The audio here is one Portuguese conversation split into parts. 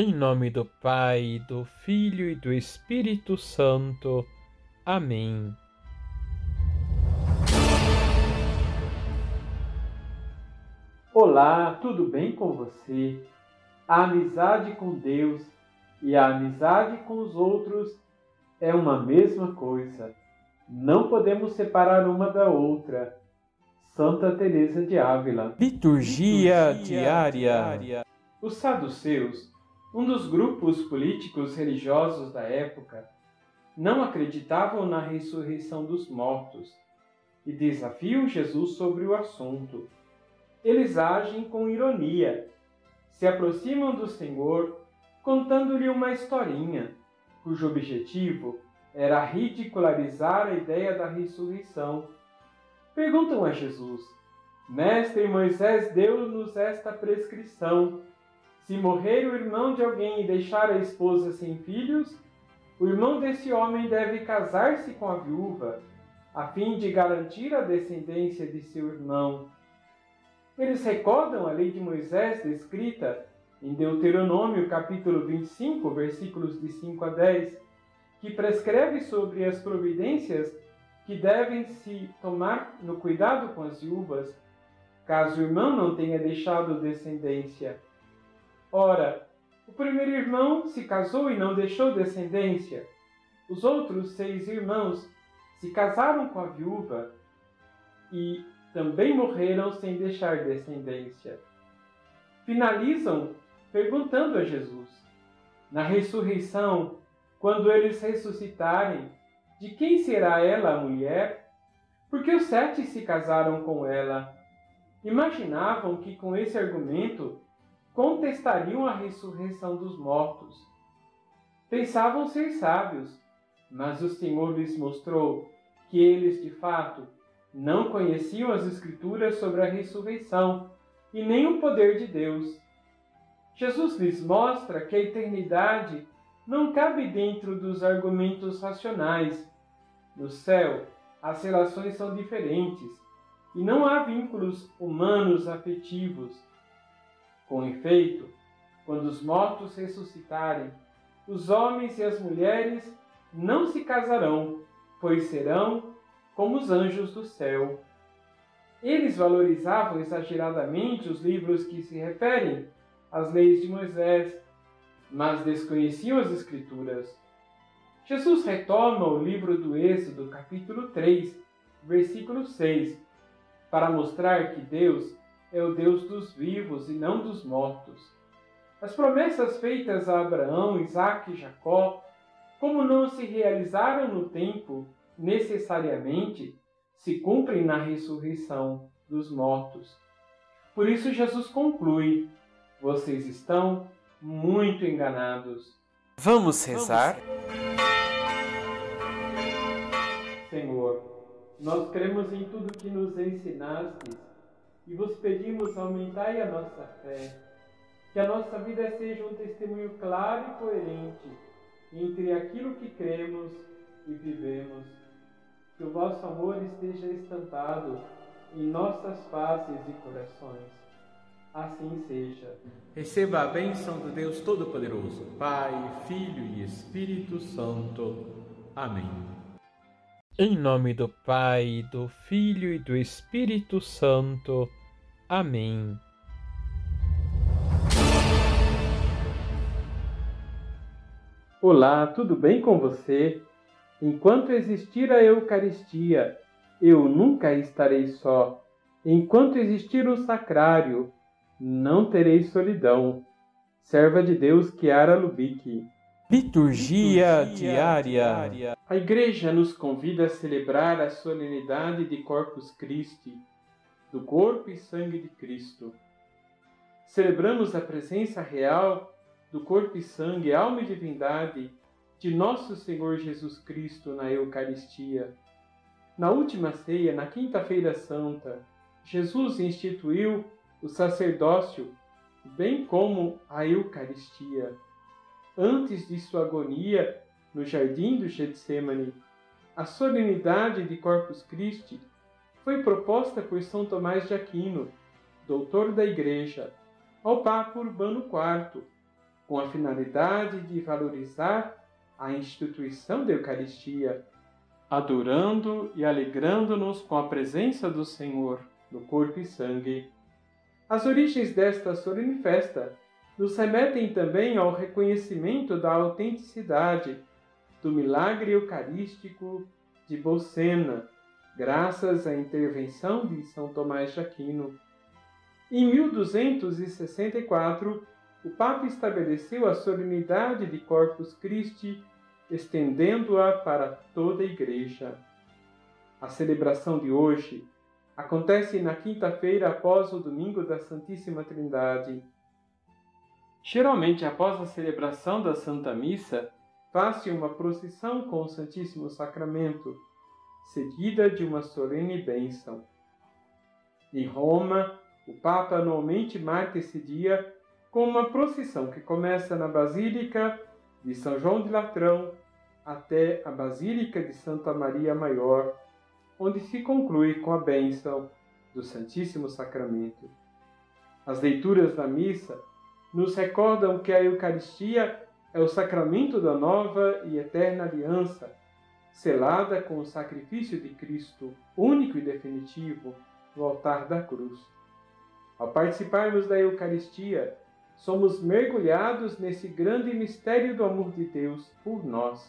Em nome do Pai, do Filho e do Espírito Santo. Amém. Olá, tudo bem com você? A amizade com Deus e a amizade com os outros é uma mesma coisa. Não podemos separar uma da outra. Santa Teresa de Ávila. Liturgia, Liturgia diária. diária. Os saduceus, um dos grupos políticos religiosos da época, não acreditavam na ressurreição dos mortos e desafiam Jesus sobre o assunto. Eles agem com ironia, se aproximam do Senhor contando-lhe uma historinha, cujo objetivo era ridicularizar a ideia da ressurreição. Perguntam a Jesus: Mestre, Moisés deu-nos esta prescrição. Se morrer o irmão de alguém e deixar a esposa sem filhos, o irmão desse homem deve casar-se com a viúva, a fim de garantir a descendência de seu irmão. Eles recordam a lei de Moisés descrita em Deuteronômio capítulo 25, versículos de 5 a 10, que prescreve sobre as providências que devem se tomar no cuidado com as viúvas, caso o irmão não tenha deixado descendência. Ora, o primeiro irmão se casou e não deixou descendência. Os outros seis irmãos se casaram com a viúva e também morreram sem deixar descendência. Finalizam perguntando a Jesus: Na ressurreição, quando eles ressuscitarem, de quem será ela a mulher? Porque os sete se casaram com ela. Imaginavam que com esse argumento contestariam a ressurreição dos mortos. Pensavam ser sábios, mas o Senhor lhes mostrou que eles, de fato, não conheciam as Escrituras sobre a ressurreição e nem o poder de Deus. Jesus lhes mostra que a eternidade não cabe dentro dos argumentos racionais. No céu, as relações são diferentes e não há vínculos humanos afetivos. Com efeito, quando os mortos ressuscitarem, os homens e as mulheres não se casarão, pois serão como os anjos do céu. Eles valorizavam exageradamente os livros que se referem as leis de Moisés, mas desconheciam as Escrituras. Jesus retoma o livro do Êxodo, capítulo 3, versículo 6, para mostrar que Deus é o Deus dos vivos e não dos mortos. As promessas feitas a Abraão, Isaque e Jacó, como não se realizaram no tempo necessariamente, se cumprem na ressurreição dos mortos. Por isso, Jesus conclui vocês estão muito enganados. Vamos rezar? Senhor, nós cremos em tudo que nos ensinastes e vos pedimos aumentai a nossa fé, que a nossa vida seja um testemunho claro e coerente entre aquilo que cremos e vivemos. Que o vosso amor esteja estampado em nossas faces e corações Assim seja. Receba a bênção do Deus Todo-Poderoso, Pai, Filho e Espírito Santo. Amém. Em nome do Pai, do Filho e do Espírito Santo. Amém. Olá, tudo bem com você? Enquanto existir a Eucaristia, eu nunca estarei só. Enquanto existir o sacrário, não tereis solidão. Serva de Deus Chiara Lubick. Liturgia, Liturgia diária. diária. A Igreja nos convida a celebrar a solenidade de Corpus Christi, do corpo e sangue de Cristo. Celebramos a presença real do corpo e sangue, alma e divindade de nosso Senhor Jesus Cristo na Eucaristia. Na última ceia, na Quinta-feira Santa, Jesus instituiu o sacerdócio, bem como a Eucaristia. Antes de sua agonia no jardim do Getsemane, a solenidade de Corpus Christi foi proposta por São Tomás de Aquino, doutor da Igreja, ao Papa Urbano IV, com a finalidade de valorizar a instituição da Eucaristia, adorando e alegrando-nos com a presença do Senhor no corpo e sangue. As origens desta solene festa nos remetem também ao reconhecimento da autenticidade do milagre eucarístico de Bolsena, graças à intervenção de São Tomás de Aquino. Em 1264, o Papa estabeleceu a solenidade de Corpus Christi, estendendo-a para toda a Igreja. A celebração de hoje acontece na quinta-feira após o domingo da Santíssima Trindade. Geralmente, após a celebração da Santa Missa, faz-se uma procissão com o Santíssimo Sacramento, seguida de uma solene bênção. Em Roma, o Papa anualmente marca esse dia com uma procissão que começa na Basílica de São João de Latrão até a Basílica de Santa Maria Maior, onde se conclui com a bênção do Santíssimo Sacramento. As leituras da missa nos recordam que a Eucaristia é o sacramento da nova e eterna aliança, selada com o sacrifício de Cristo, único e definitivo, no altar da cruz. Ao participarmos da Eucaristia, somos mergulhados nesse grande mistério do amor de Deus por nós.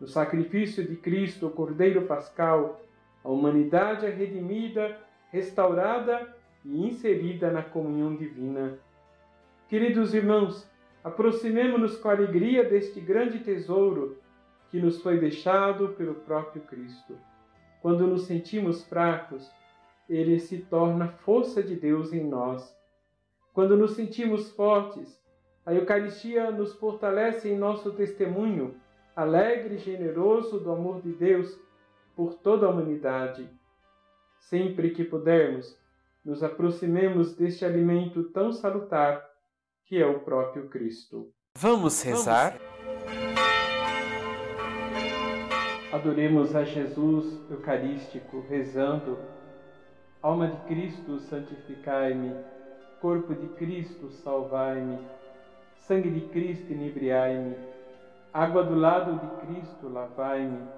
No sacrifício de Cristo, o Cordeiro Pascal, a humanidade é redimida, restaurada e inserida na comunhão divina. Queridos irmãos, aproximemo-nos com alegria deste grande tesouro que nos foi deixado pelo próprio Cristo. Quando nos sentimos fracos, ele se torna força de Deus em nós quando nos sentimos fortes, a Eucaristia nos fortalece em nosso testemunho, alegre e generoso do amor de Deus por toda a humanidade. Sempre que pudermos, nos aproximemos deste alimento tão salutar que é o próprio Cristo. Vamos rezar? Adoremos a Jesus Eucarístico, rezando: Alma de Cristo, santificai-me. Corpo de Cristo, salvai-me. Sangue de Cristo, inebriai-me. Água do lado de Cristo, lavai-me.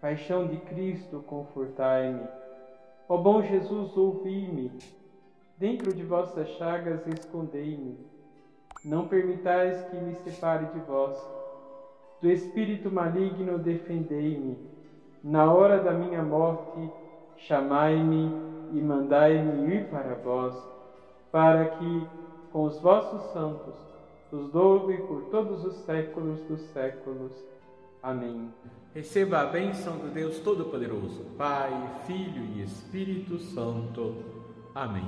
Paixão de Cristo, confortai-me. Ó bom Jesus, ouvi-me. Dentro de vossas chagas, escondei-me. Não permitais que me separe de vós. Do espírito maligno, defendei-me. Na hora da minha morte, chamai-me e mandai-me ir para vós para que, com os vossos santos, os louve por todos os séculos dos séculos. Amém. Receba a bênção do Deus Todo-Poderoso, Pai, Filho e Espírito Santo. Amém.